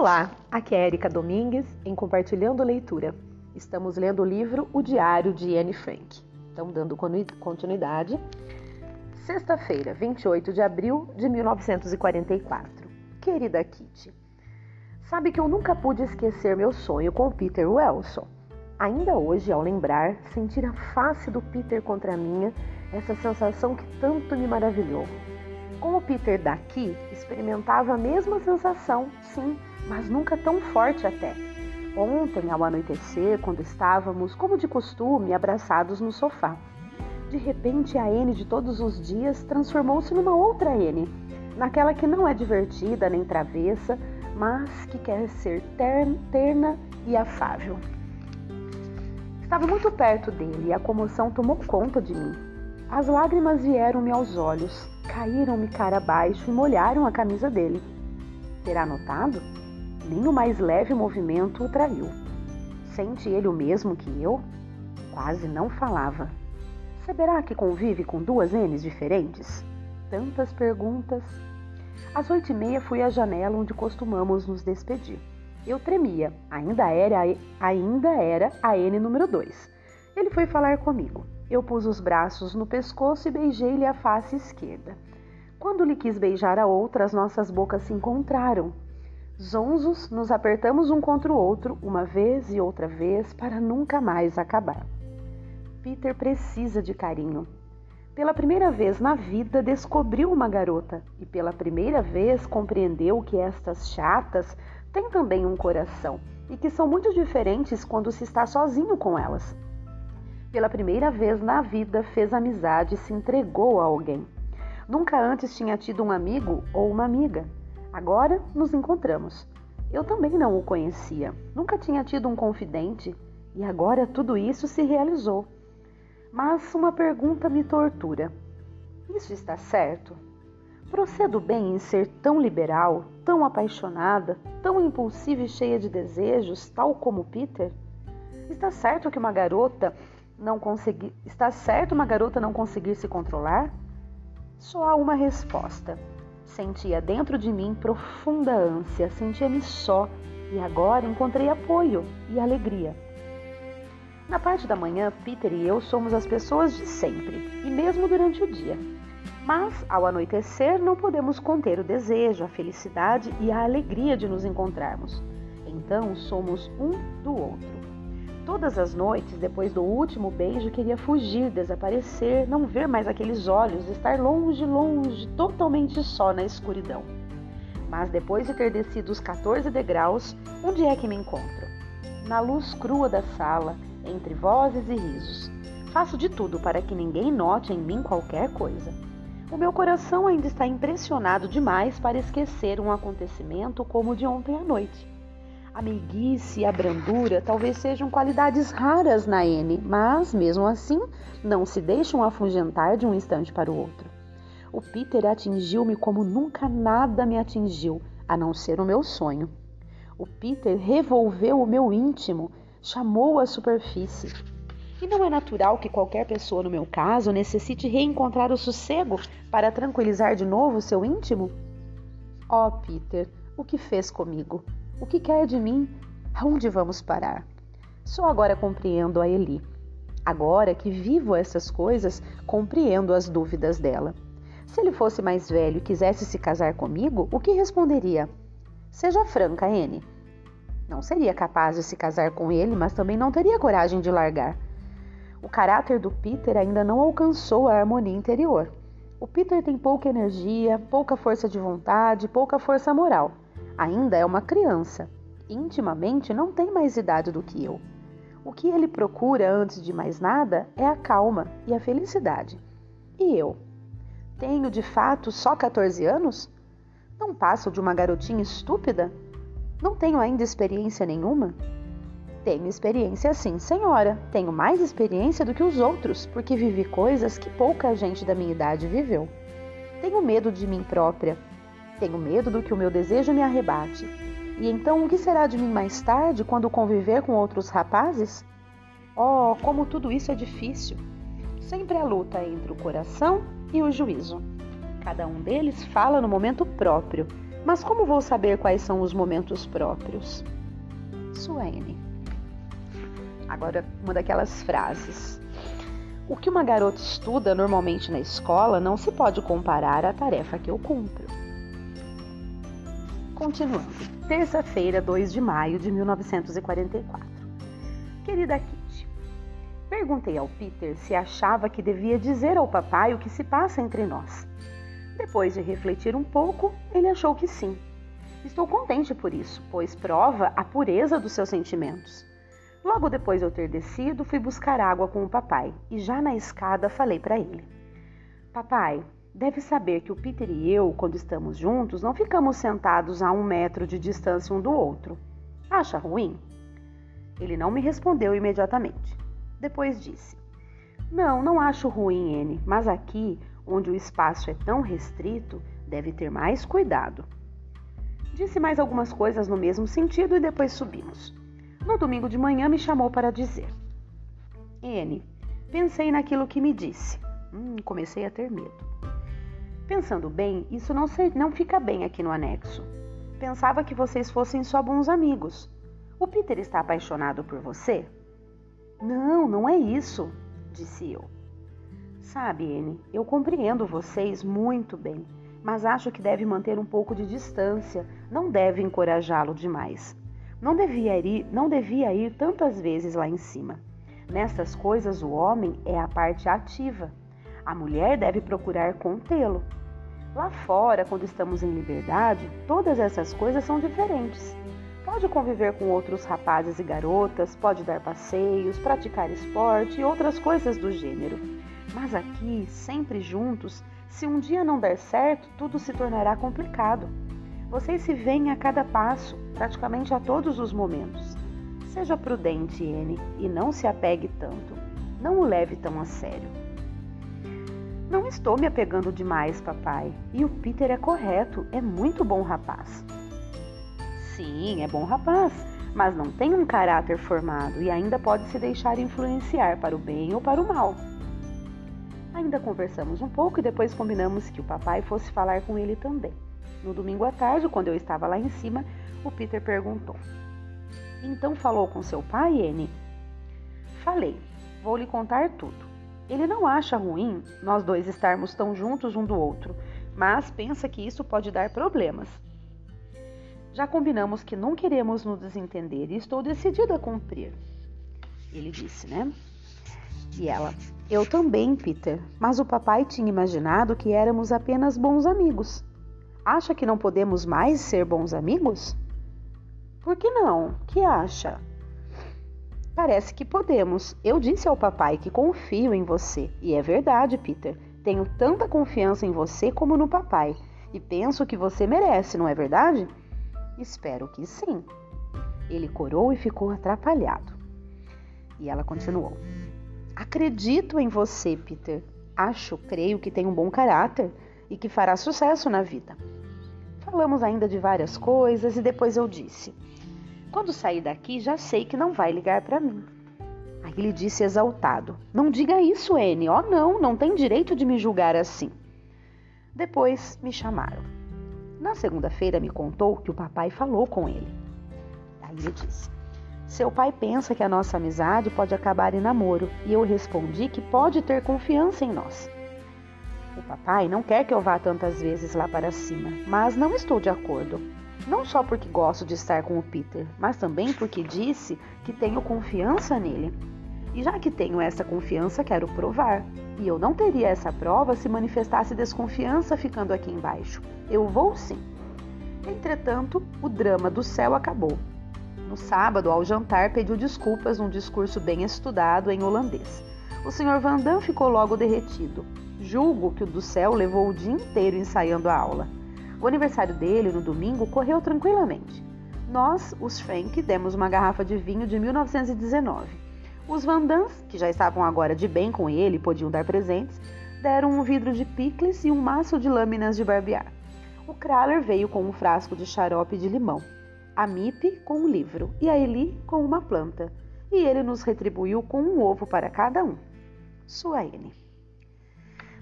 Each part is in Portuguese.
Olá, aqui é Erika Domingues em Compartilhando Leitura. Estamos lendo o livro O Diário de Anne Frank. Estamos dando continuidade. Sexta-feira, 28 de abril de 1944. Querida Kitty, sabe que eu nunca pude esquecer meu sonho com Peter Wilson. Ainda hoje, ao lembrar, sentir a face do Peter contra a minha, essa sensação que tanto me maravilhou. Com o Peter daqui, experimentava a mesma sensação, sim, mas nunca tão forte até. Ontem, ao anoitecer, quando estávamos, como de costume, abraçados no sofá. De repente, a N de todos os dias transformou-se numa outra N, naquela que não é divertida nem travessa, mas que quer ser terna e afável. Estava muito perto dele e a comoção tomou conta de mim. As lágrimas vieram-me aos olhos, caíram-me cara abaixo e molharam a camisa dele. Terá notado? Nem o mais leve movimento o traiu. Sente ele o mesmo que eu? Quase não falava. Saberá que convive com duas N's diferentes? Tantas perguntas. Às oito e meia fui à janela onde costumamos nos despedir. Eu tremia, ainda era, ainda era a N número dois. Ele foi falar comigo. Eu pus os braços no pescoço e beijei-lhe a face esquerda. Quando lhe quis beijar a outra, as nossas bocas se encontraram. Zonzos, nos apertamos um contra o outro, uma vez e outra vez, para nunca mais acabar. Peter precisa de carinho. Pela primeira vez na vida, descobriu uma garota e pela primeira vez compreendeu que estas chatas têm também um coração e que são muito diferentes quando se está sozinho com elas. Pela primeira vez na vida, fez amizade e se entregou a alguém. Nunca antes tinha tido um amigo ou uma amiga. Agora nos encontramos. Eu também não o conhecia, nunca tinha tido um confidente e agora tudo isso se realizou. Mas uma pergunta me tortura: Isso está certo? Procedo bem em ser tão liberal, tão apaixonada, tão impulsiva e cheia de desejos, tal como Peter? Está certo que uma garota não conseguir, está certo uma garota não conseguir se controlar? Só há uma resposta. Sentia dentro de mim profunda ânsia, sentia-me só e agora encontrei apoio e alegria. Na parte da manhã, Peter e eu somos as pessoas de sempre, e mesmo durante o dia. Mas, ao anoitecer, não podemos conter o desejo, a felicidade e a alegria de nos encontrarmos. Então, somos um do outro. Todas as noites, depois do último beijo, queria fugir, desaparecer, não ver mais aqueles olhos, estar longe, longe, totalmente só na escuridão. Mas depois de ter descido os 14 degraus, onde é que me encontro? Na luz crua da sala, entre vozes e risos. Faço de tudo para que ninguém note em mim qualquer coisa. O meu coração ainda está impressionado demais para esquecer um acontecimento como o de ontem à noite. A meiguice e a brandura talvez sejam qualidades raras na N, mas, mesmo assim, não se deixam afugentar de um instante para o outro. O Peter atingiu-me como nunca nada me atingiu, a não ser o meu sonho. O Peter revolveu o meu íntimo, chamou a superfície. E não é natural que qualquer pessoa, no meu caso, necessite reencontrar o sossego para tranquilizar de novo seu íntimo? Oh, Peter, o que fez comigo? O que quer de mim? Aonde vamos parar? Só agora compreendo a Eli. Agora que vivo essas coisas, compreendo as dúvidas dela. Se ele fosse mais velho e quisesse se casar comigo, o que responderia? Seja franca, N. Não seria capaz de se casar com ele, mas também não teria coragem de largar. O caráter do Peter ainda não alcançou a harmonia interior. O Peter tem pouca energia, pouca força de vontade, pouca força moral. Ainda é uma criança. Intimamente não tem mais idade do que eu. O que ele procura antes de mais nada é a calma e a felicidade. E eu? Tenho de fato só 14 anos? Não passo de uma garotinha estúpida? Não tenho ainda experiência nenhuma? Tenho experiência sim, senhora. Tenho mais experiência do que os outros, porque vivi coisas que pouca gente da minha idade viveu. Tenho medo de mim própria, tenho medo do que o meu desejo me arrebate. E então o que será de mim mais tarde quando conviver com outros rapazes? Oh, como tudo isso é difícil! Sempre a luta entre o coração e o juízo. Cada um deles fala no momento próprio, Mas como vou saber quais são os momentos próprios? Suene. Agora, uma daquelas frases. O que uma garota estuda normalmente na escola não se pode comparar à tarefa que eu cumpro. Continuando. Terça-feira, 2 de maio de 1944. Querida Kitty, perguntei ao Peter se achava que devia dizer ao papai o que se passa entre nós. Depois de refletir um pouco, ele achou que sim. Estou contente por isso, pois prova a pureza dos seus sentimentos. Logo depois de eu ter descido, fui buscar água com o papai e já na escada falei para ele: Papai, deve saber que o Peter e eu, quando estamos juntos, não ficamos sentados a um metro de distância um do outro. Acha ruim? Ele não me respondeu imediatamente. Depois disse: Não, não acho ruim, N, mas aqui, onde o espaço é tão restrito, deve ter mais cuidado. Disse mais algumas coisas no mesmo sentido e depois subimos. No domingo de manhã me chamou para dizer: N, pensei naquilo que me disse. Hum, comecei a ter medo. Pensando bem, isso não, sei, não fica bem aqui no anexo. Pensava que vocês fossem só bons amigos. O Peter está apaixonado por você? Não, não é isso, disse eu. Sabe, N, eu compreendo vocês muito bem, mas acho que deve manter um pouco de distância, não deve encorajá-lo demais. Não devia ir, não devia ir tantas vezes lá em cima. Nessas coisas, o homem é a parte ativa. A mulher deve procurar contê-lo. Lá fora, quando estamos em liberdade, todas essas coisas são diferentes. Pode conviver com outros rapazes e garotas, pode dar passeios, praticar esporte e outras coisas do gênero. Mas aqui, sempre juntos, se um dia não der certo, tudo se tornará complicado. Vocês se veem a cada passo, praticamente a todos os momentos. Seja prudente, N, e não se apegue tanto. Não o leve tão a sério. Não estou me apegando demais, papai. E o Peter é correto, é muito bom rapaz. Sim, é bom rapaz, mas não tem um caráter formado e ainda pode se deixar influenciar para o bem ou para o mal. Ainda conversamos um pouco e depois combinamos que o papai fosse falar com ele também. No domingo à tarde, quando eu estava lá em cima, o Peter perguntou: Então falou com seu pai, Anne? Falei, vou lhe contar tudo. Ele não acha ruim nós dois estarmos tão juntos um do outro, mas pensa que isso pode dar problemas. Já combinamos que não queremos nos desentender e estou decidido a cumprir. Ele disse, né? E ela, eu também, Peter, mas o papai tinha imaginado que éramos apenas bons amigos. Acha que não podemos mais ser bons amigos? Por que não? Que acha? Parece que podemos. Eu disse ao papai que confio em você. E é verdade, Peter. Tenho tanta confiança em você como no papai. E penso que você merece, não é verdade? Espero que sim. Ele corou e ficou atrapalhado. E ela continuou: Acredito em você, Peter. Acho, creio que tem um bom caráter e que fará sucesso na vida. Falamos ainda de várias coisas e depois eu disse: Quando sair daqui, já sei que não vai ligar para mim. Aí ele disse exaltado: Não diga isso, N. Oh, não, não tem direito de me julgar assim. Depois me chamaram. Na segunda-feira me contou que o papai falou com ele. Aí ele disse: Seu pai pensa que a nossa amizade pode acabar em namoro, e eu respondi que pode ter confiança em nós. O papai não quer que eu vá tantas vezes lá para cima, mas não estou de acordo. Não só porque gosto de estar com o Peter, mas também porque disse que tenho confiança nele. E já que tenho essa confiança, quero provar. E eu não teria essa prova se manifestasse desconfiança ficando aqui embaixo. Eu vou sim. Entretanto, o drama do céu acabou. No sábado, ao jantar, pediu desculpas num discurso bem estudado em holandês. O Sr. Van Damme ficou logo derretido. Julgo que o do céu levou o dia inteiro ensaiando a aula. O aniversário dele, no domingo, correu tranquilamente. Nós, os Frank, demos uma garrafa de vinho de 1919. Os Vandans, que já estavam agora de bem com ele e podiam dar presentes, deram um vidro de picles e um maço de lâminas de barbear. O Kraler veio com um frasco de xarope de limão, a Mip com um livro e a Eli com uma planta, e ele nos retribuiu com um ovo para cada um. Suaene.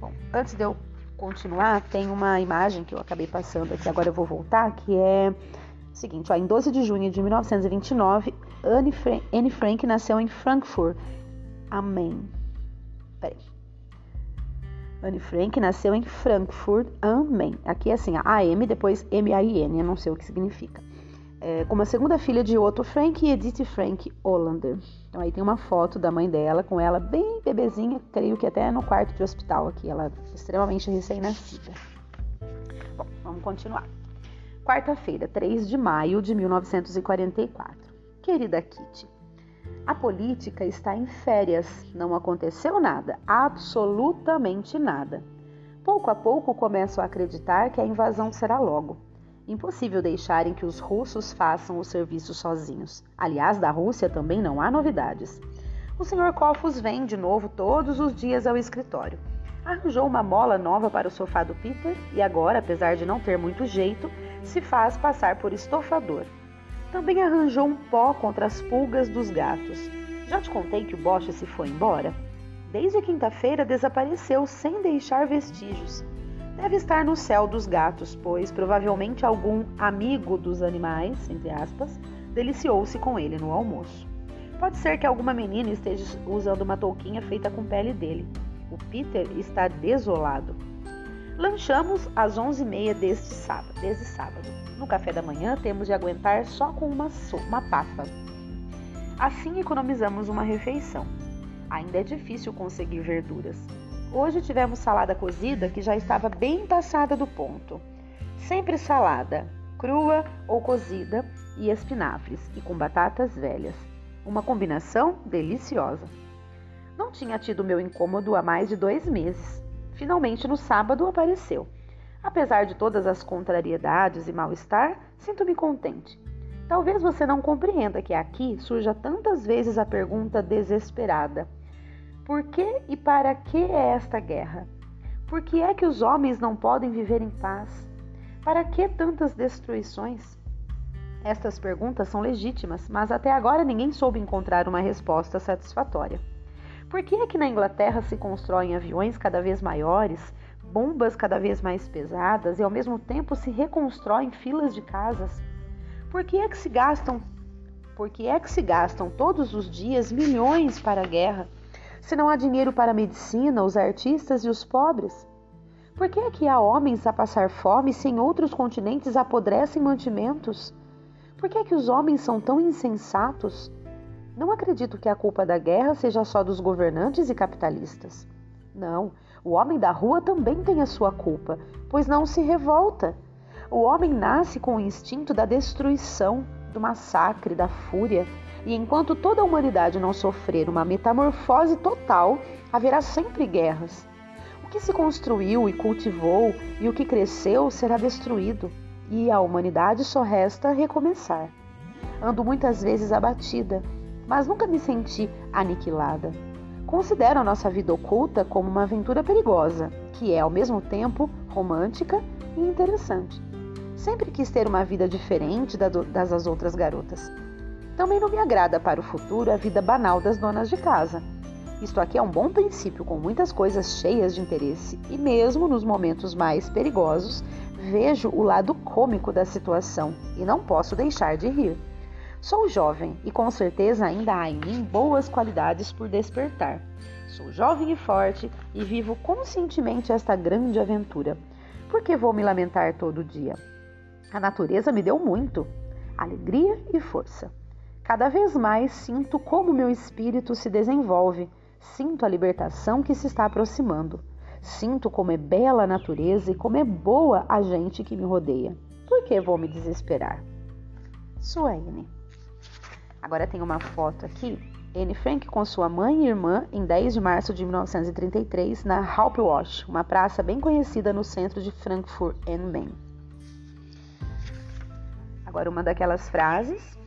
Bom, antes de eu continuar, tem uma imagem que eu acabei passando aqui, agora eu vou voltar, que é o seguinte, ó, em 12 de junho de 1929, Anne Frank, Anne Frank nasceu em Frankfurt am Main. Peraí. Anne Frank nasceu em Frankfurt am Main. Aqui é assim, a AM, depois M-A-I-N, eu não sei o que significa. É, como a segunda filha de Otto Frank e Edith Frank Hollander. Então aí tem uma foto da mãe dela com ela bem bebezinha, creio que até no quarto de hospital aqui, ela extremamente recém-nascida. Bom, vamos continuar. Quarta-feira, 3 de maio de 1944. Querida Kitty, a política está em férias, não aconteceu nada, absolutamente nada. Pouco a pouco começo a acreditar que a invasão será logo. Impossível deixarem que os russos façam o serviço sozinhos. Aliás, da Rússia também não há novidades. O Sr. Kofus vem de novo todos os dias ao escritório. Arranjou uma mola nova para o sofá do Peter e agora, apesar de não ter muito jeito, se faz passar por estofador. Também arranjou um pó contra as pulgas dos gatos. Já te contei que o Bosch se foi embora? Desde quinta-feira desapareceu sem deixar vestígios. Deve estar no céu dos gatos, pois provavelmente algum amigo dos animais, entre aspas, deliciou-se com ele no almoço. Pode ser que alguma menina esteja usando uma touquinha feita com pele dele. O Peter está desolado. Lanchamos às 11h30 deste sábado, desde sábado. No café da manhã temos de aguentar só com uma, uma papa. Assim economizamos uma refeição. Ainda é difícil conseguir verduras. Hoje tivemos salada cozida que já estava bem passada do ponto. Sempre salada, crua ou cozida, e espinafres, e com batatas velhas. Uma combinação deliciosa. Não tinha tido meu incômodo há mais de dois meses. Finalmente, no sábado, apareceu. Apesar de todas as contrariedades e mal-estar, sinto-me contente. Talvez você não compreenda que aqui surja tantas vezes a pergunta desesperada: por que e para que é esta guerra? Por que é que os homens não podem viver em paz? Para que tantas destruições? Estas perguntas são legítimas, mas até agora ninguém soube encontrar uma resposta satisfatória. Por que é que na Inglaterra se constroem aviões cada vez maiores, bombas cada vez mais pesadas e ao mesmo tempo se reconstroem filas de casas? Por que é que se gastam por que é que se gastam todos os dias milhões para a guerra, se não há dinheiro para a medicina, os artistas e os pobres? Por que é que há homens a passar fome se em outros continentes apodrecem mantimentos? Por que é que os homens são tão insensatos? Não acredito que a culpa da guerra seja só dos governantes e capitalistas. Não, o homem da rua também tem a sua culpa, pois não se revolta. O homem nasce com o instinto da destruição, do massacre, da fúria, e enquanto toda a humanidade não sofrer uma metamorfose total, haverá sempre guerras. O que se construiu e cultivou e o que cresceu será destruído, e a humanidade só resta recomeçar. Ando muitas vezes abatida, mas nunca me senti aniquilada. Considero a nossa vida oculta como uma aventura perigosa, que é ao mesmo tempo romântica e interessante. Sempre quis ter uma vida diferente das outras garotas. Também não me agrada para o futuro a vida banal das donas de casa. Isto aqui é um bom princípio com muitas coisas cheias de interesse e mesmo nos momentos mais perigosos vejo o lado cômico da situação e não posso deixar de rir. Sou jovem e com certeza ainda há em mim boas qualidades por despertar. Sou jovem e forte e vivo conscientemente esta grande aventura. Por que vou me lamentar todo dia? A natureza me deu muito: alegria e força. Cada vez mais sinto como meu espírito se desenvolve, sinto a libertação que se está aproximando. Sinto como é bela a natureza e como é boa a gente que me rodeia. Por que vou me desesperar? Suene. Agora tem uma foto aqui. Anne Frank com sua mãe e irmã em 10 de março de 1933 na Hauptwash, uma praça bem conhecida no centro de Frankfurt am Main. Agora uma daquelas frases.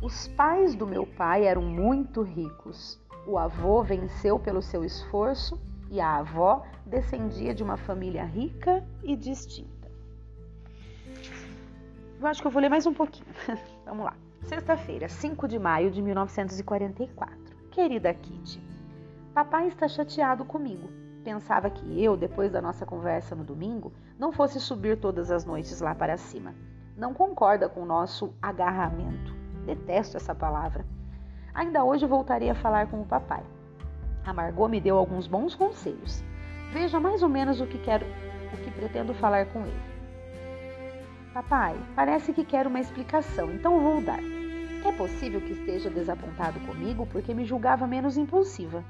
Os pais do meu pai eram muito ricos. O avô venceu pelo seu esforço e a avó descendia de uma família rica e distinta. Eu acho que eu vou ler mais um pouquinho. Vamos lá. Sexta-feira, 5 de maio de 1944. Querida Kitty, papai está chateado comigo. pensava que eu, depois da nossa conversa no domingo, não fosse subir todas as noites lá para cima. Não concorda com o nosso agarramento. Detesto essa palavra. Ainda hoje voltarei a falar com o papai. A Margot me deu alguns bons conselhos. Veja mais ou menos o que quero, o que pretendo falar com ele. Papai, parece que quer uma explicação, então vou dar. É possível que esteja desapontado comigo porque me julgava menos impulsiva.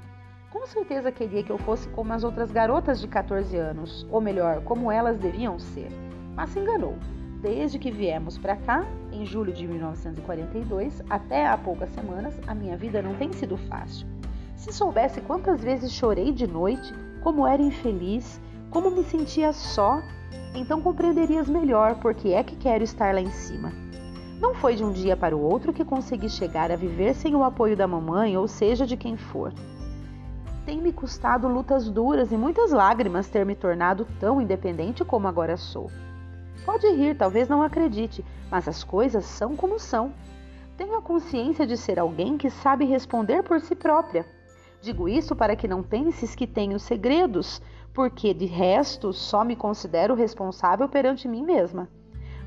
Com certeza queria que eu fosse como as outras garotas de 14 anos, ou melhor, como elas deviam ser. Mas se enganou. Desde que viemos para cá, em julho de 1942, até há poucas semanas, a minha vida não tem sido fácil. Se soubesse quantas vezes chorei de noite, como era infeliz, como me sentia só, então compreenderias melhor por que é que quero estar lá em cima. Não foi de um dia para o outro que consegui chegar a viver sem o apoio da mamãe, ou seja, de quem for tem me custado lutas duras e muitas lágrimas ter me tornado tão independente como agora sou. Pode rir, talvez não acredite, mas as coisas são como são. Tenho a consciência de ser alguém que sabe responder por si própria. Digo isso para que não penses que tenho segredos, porque de resto só me considero responsável perante mim mesma.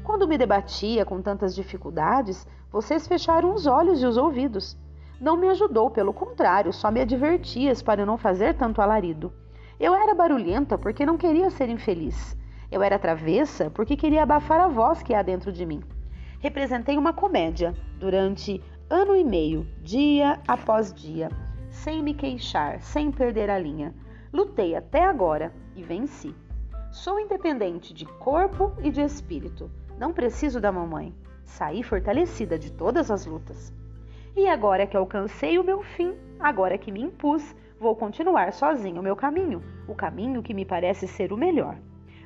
Quando me debatia com tantas dificuldades, vocês fecharam os olhos e os ouvidos. Não me ajudou, pelo contrário, só me advertias para não fazer tanto alarido. Eu era barulhenta porque não queria ser infeliz. Eu era travessa porque queria abafar a voz que há dentro de mim. Representei uma comédia durante ano e meio, dia após dia, sem me queixar, sem perder a linha. Lutei até agora e venci. Sou independente de corpo e de espírito. Não preciso da mamãe. Saí fortalecida de todas as lutas. E agora que alcancei o meu fim, agora que me impus, vou continuar sozinho o meu caminho, o caminho que me parece ser o melhor.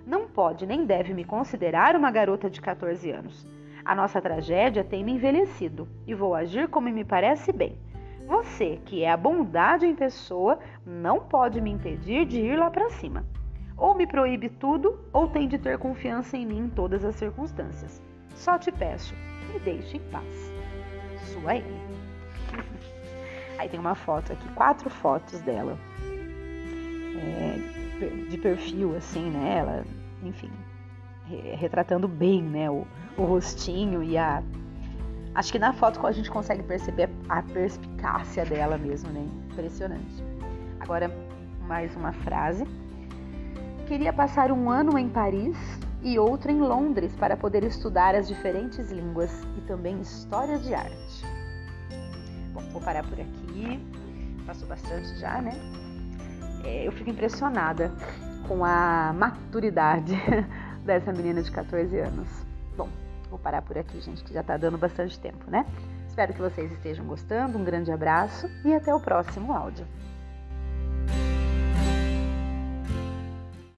Não pode nem deve me considerar uma garota de 14 anos. A nossa tragédia tem me envelhecido e vou agir como me parece bem. Você, que é a bondade em pessoa, não pode me impedir de ir lá para cima. Ou me proíbe tudo, ou tem de ter confiança em mim em todas as circunstâncias. Só te peço, me deixe em paz. Sua Amy. Aí tem uma foto aqui, quatro fotos dela. É, de perfil, assim, né? Ela, enfim, retratando bem, né? O, o rostinho e a. Acho que na foto a gente consegue perceber a perspicácia dela mesmo, né? Impressionante. Agora, mais uma frase. Queria passar um ano em Paris e outro em Londres para poder estudar as diferentes línguas e também história de arte. Bom, vou parar por aqui. Passou bastante já, né? É, eu fico impressionada com a maturidade dessa menina de 14 anos. Bom, vou parar por aqui, gente, que já tá dando bastante tempo, né? Espero que vocês estejam gostando. Um grande abraço e até o próximo áudio.